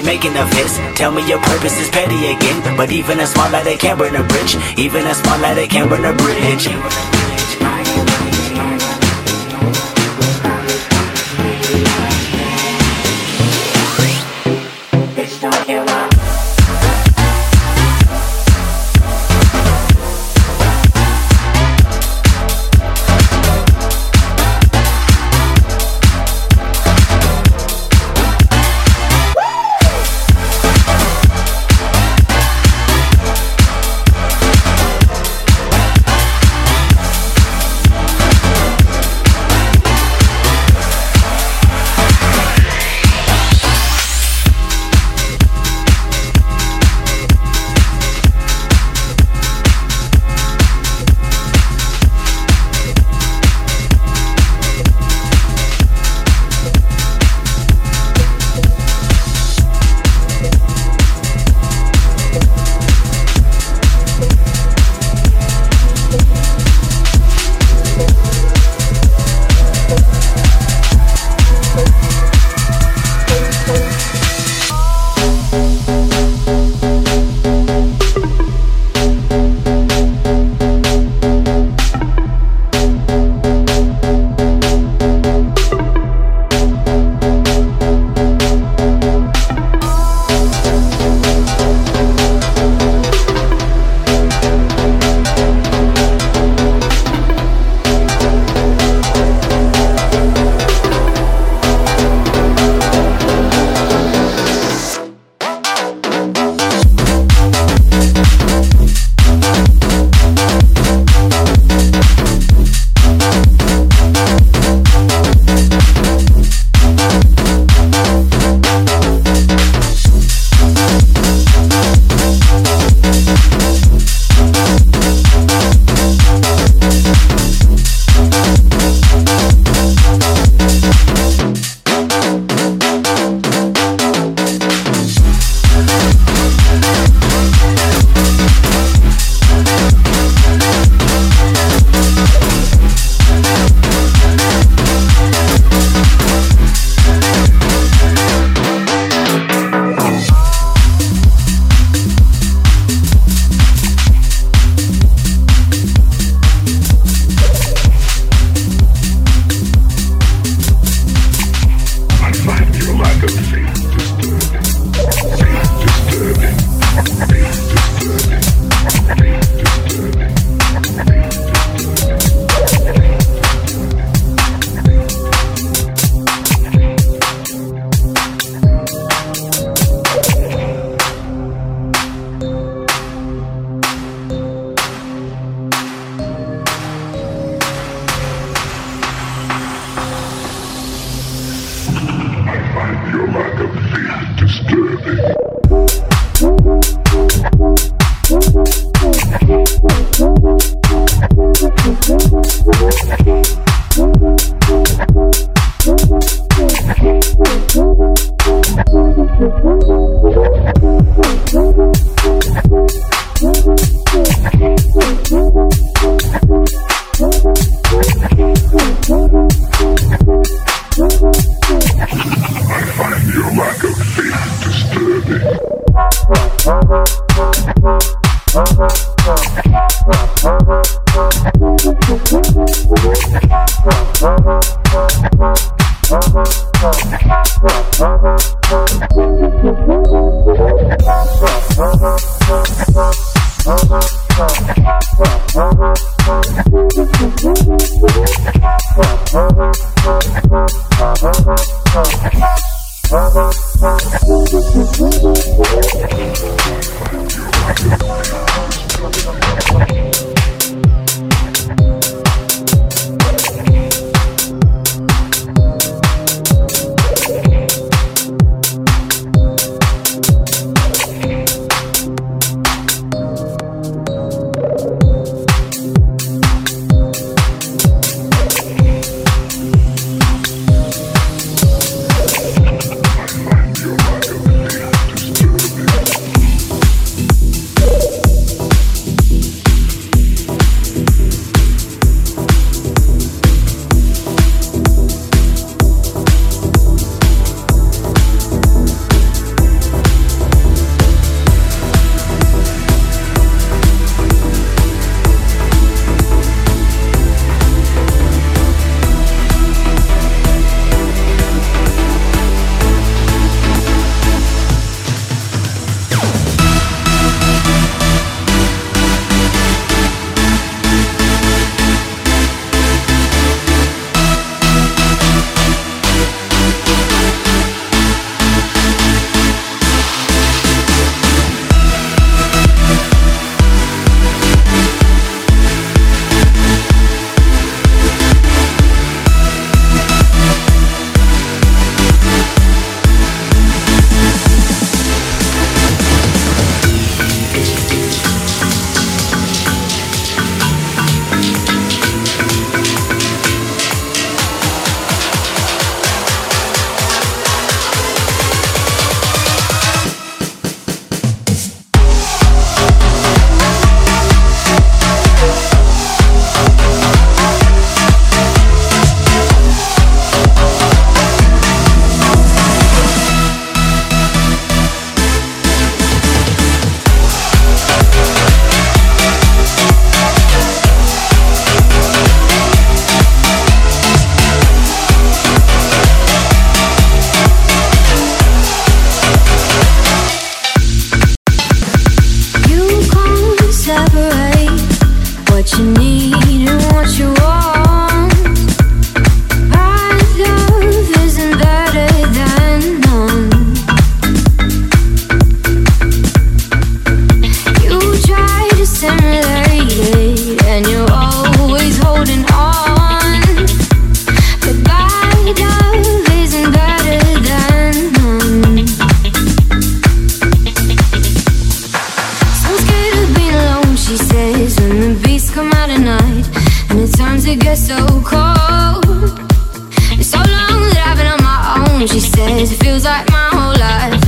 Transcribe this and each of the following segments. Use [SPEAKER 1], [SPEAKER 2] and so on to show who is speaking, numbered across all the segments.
[SPEAKER 1] be making of this. Tell me your purpose is petty again. But even a small light, they can burn a bridge. Even a small light, they can burn a bridge.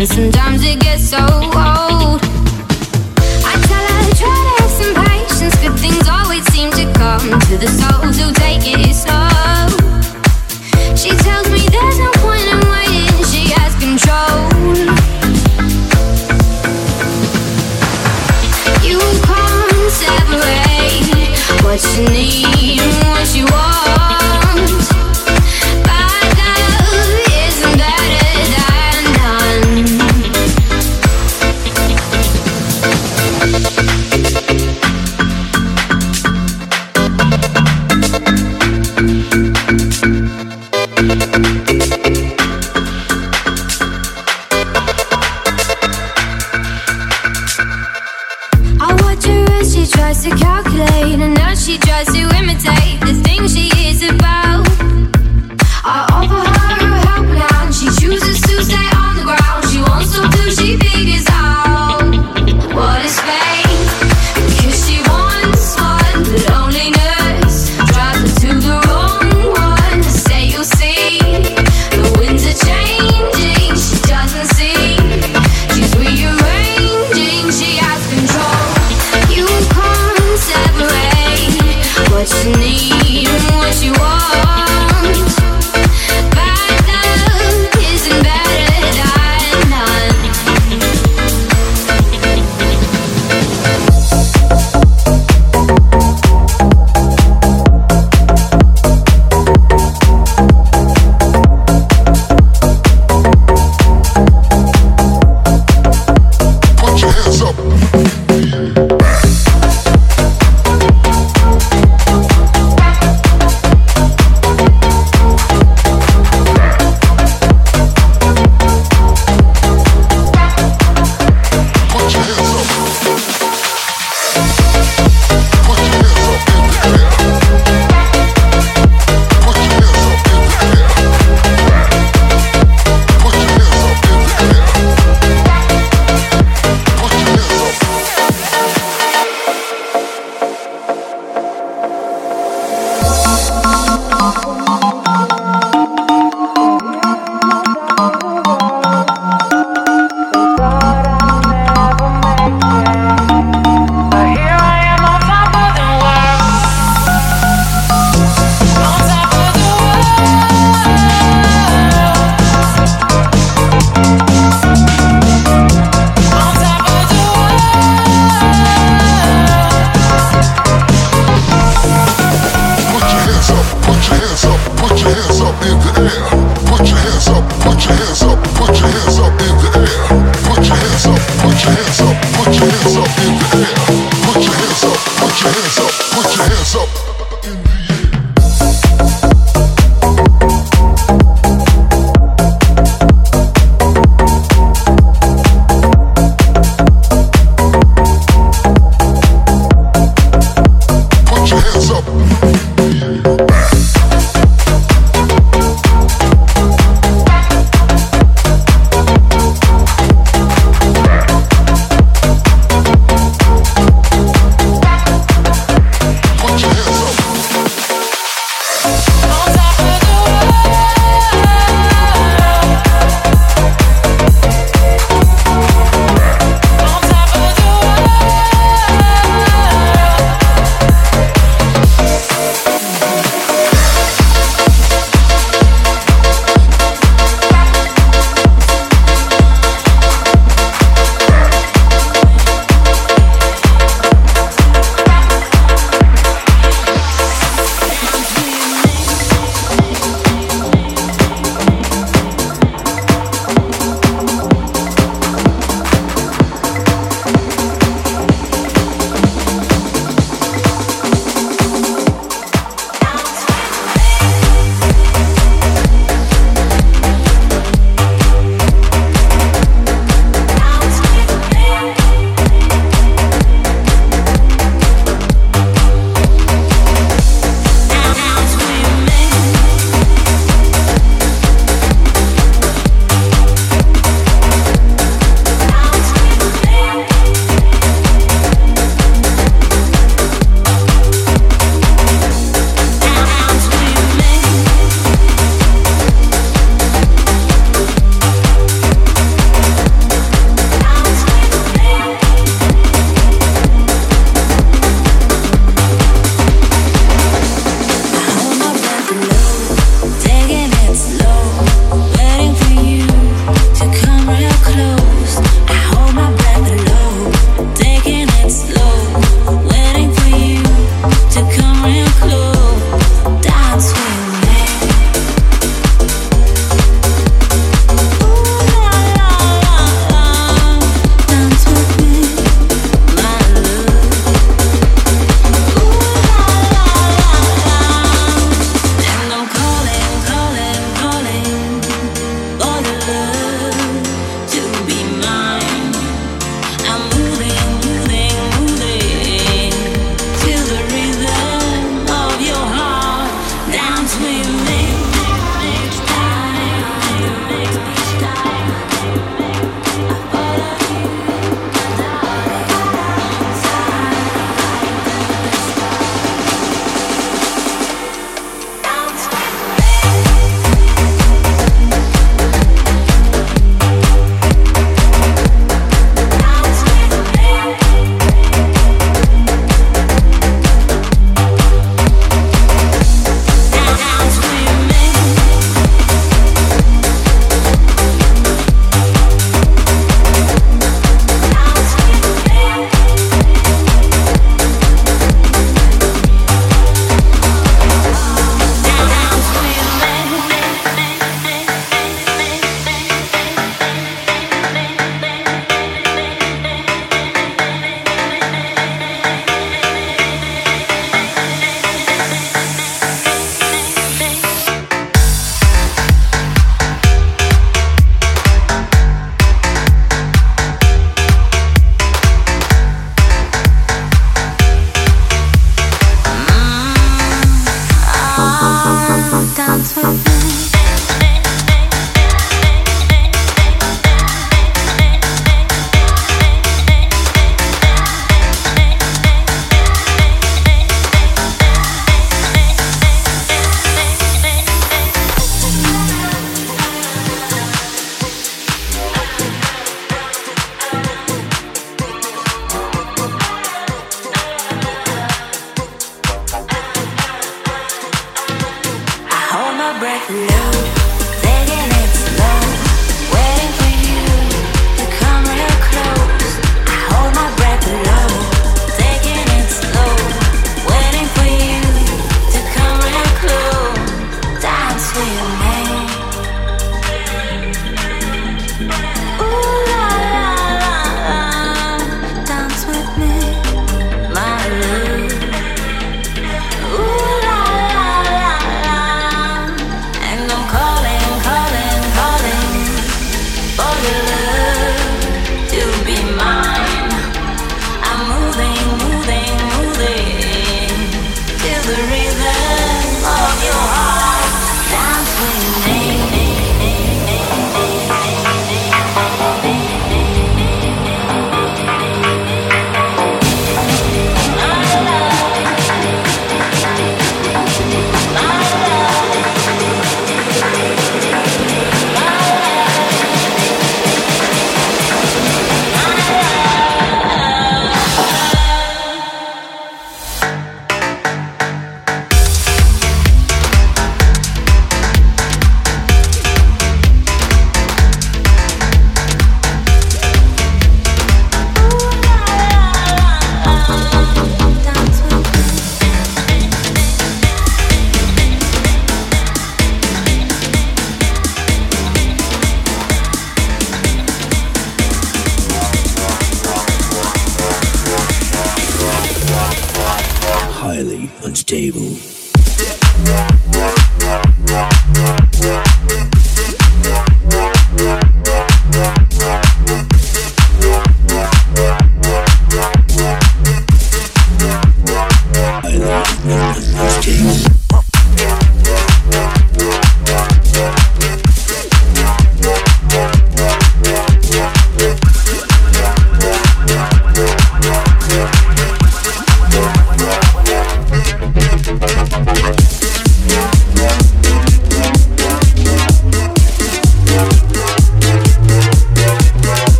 [SPEAKER 2] Your hands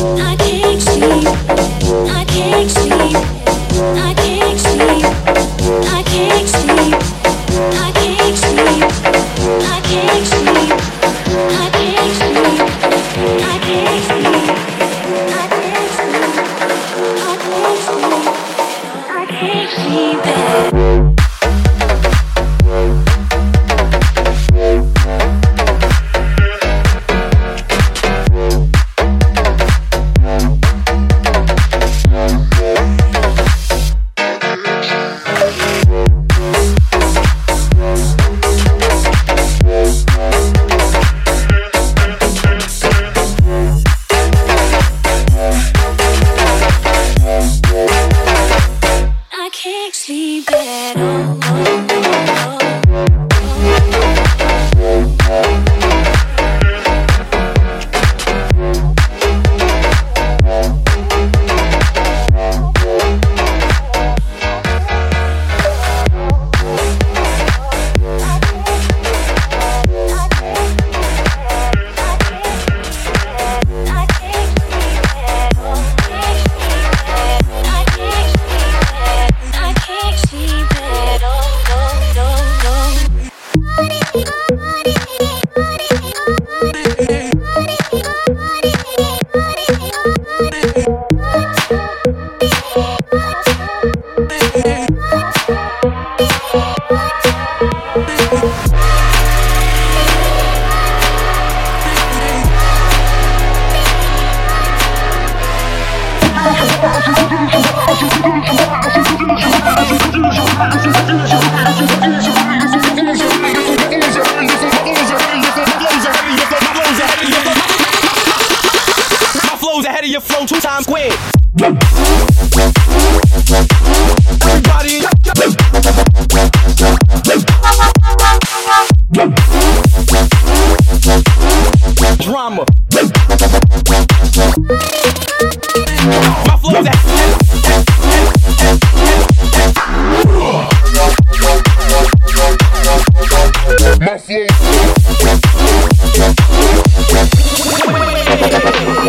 [SPEAKER 3] I can't sleep. I can't sleep. I can't.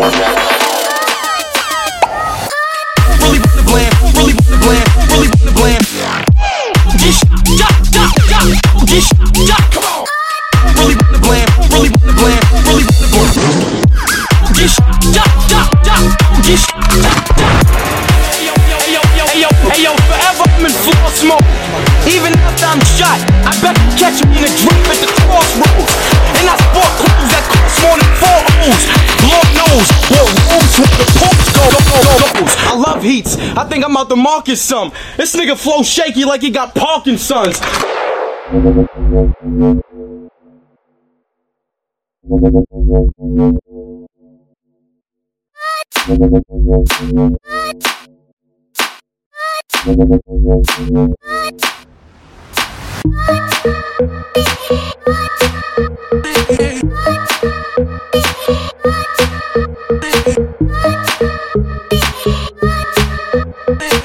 [SPEAKER 4] more you. heats. I think I'm out the market some. This nigga flow shaky like he got Parkinson's.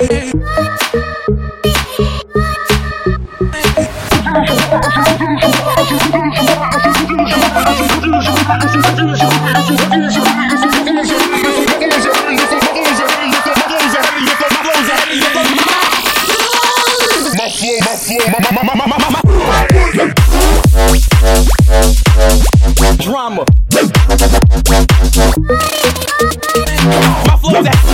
[SPEAKER 4] My
[SPEAKER 5] flow, my flow, my, my,
[SPEAKER 4] my, my, my, my, my. Drama. My flow's that.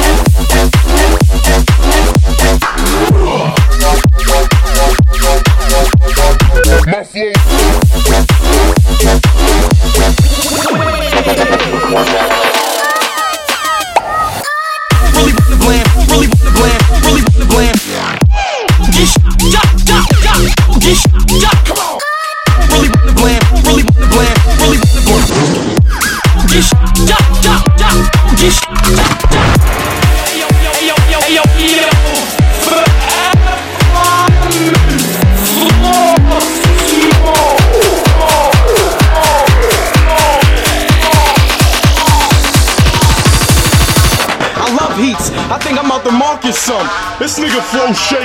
[SPEAKER 5] shit.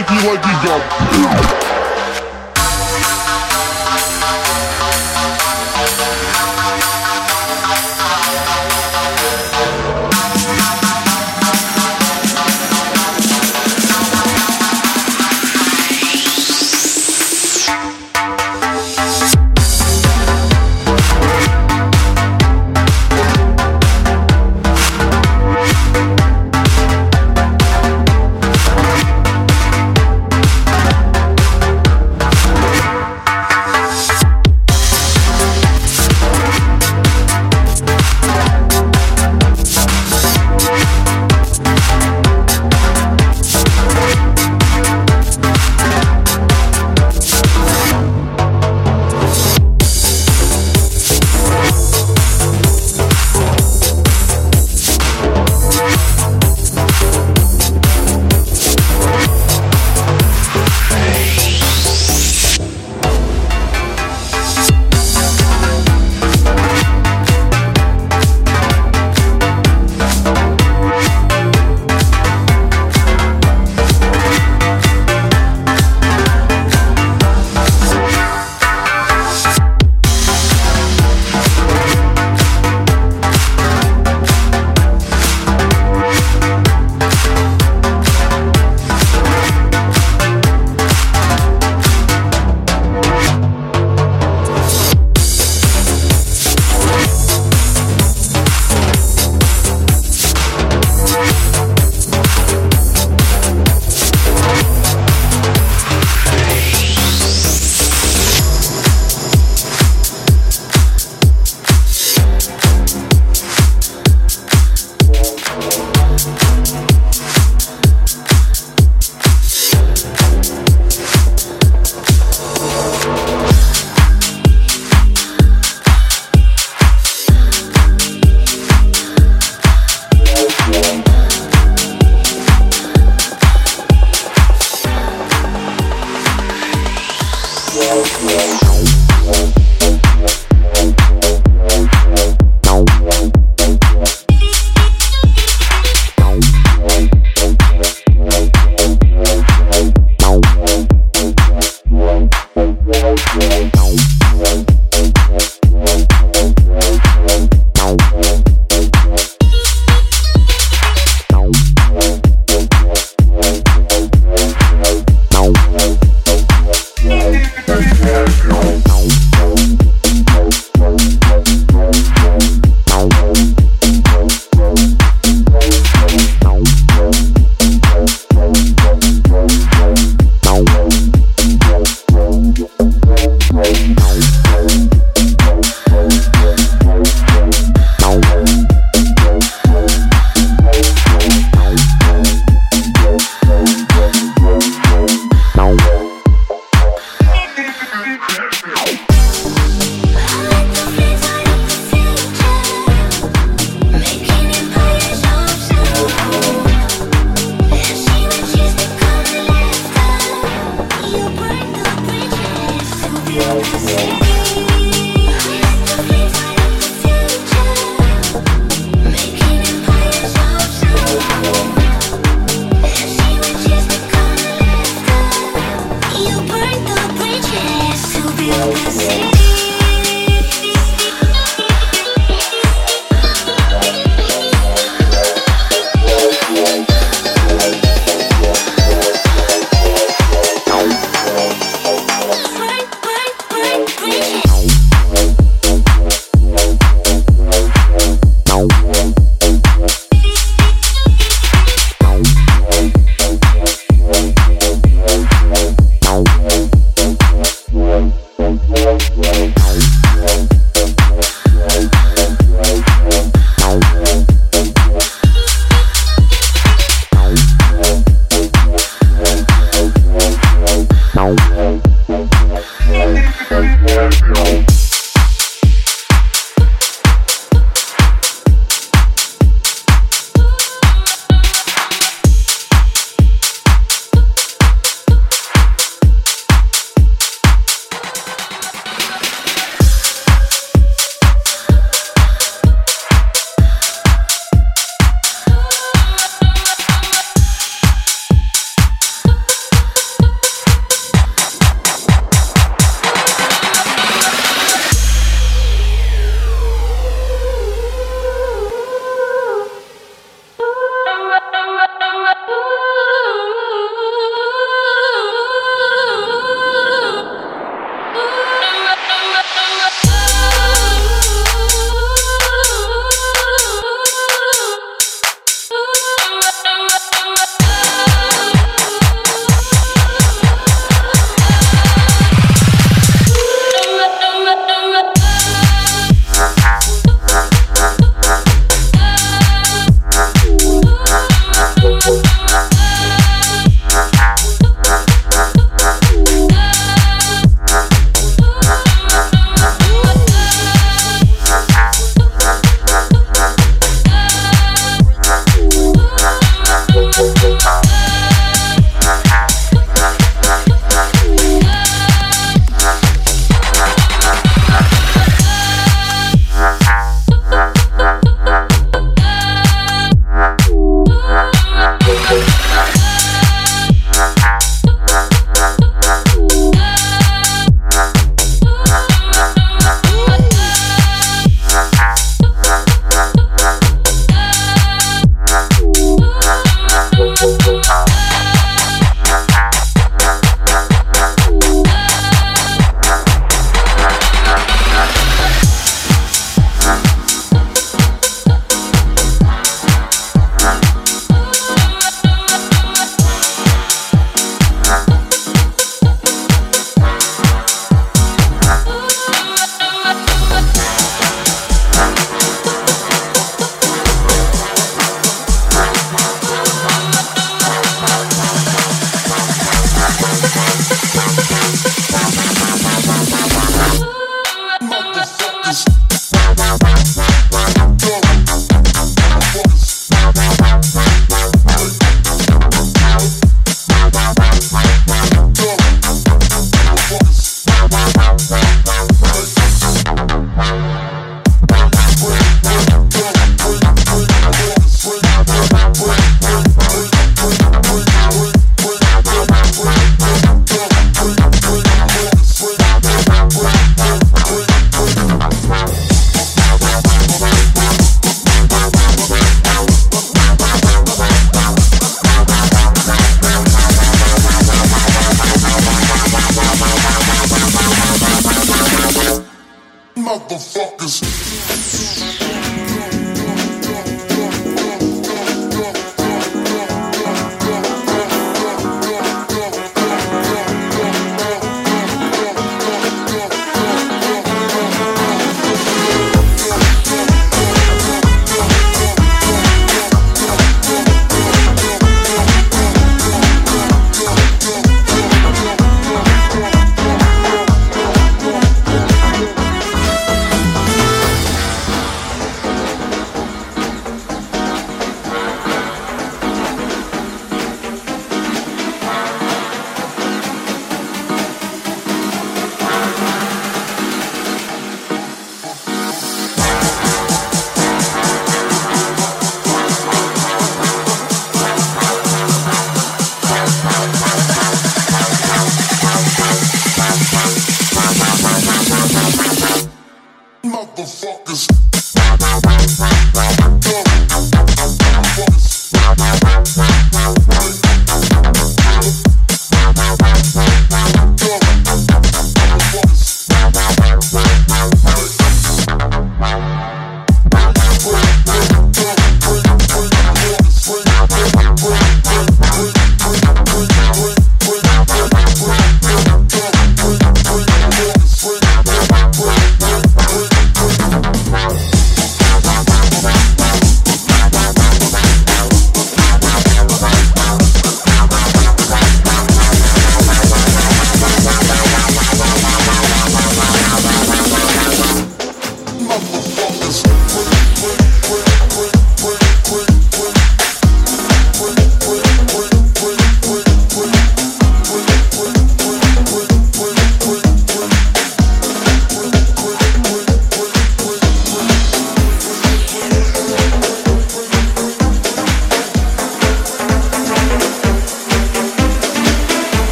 [SPEAKER 5] Thank.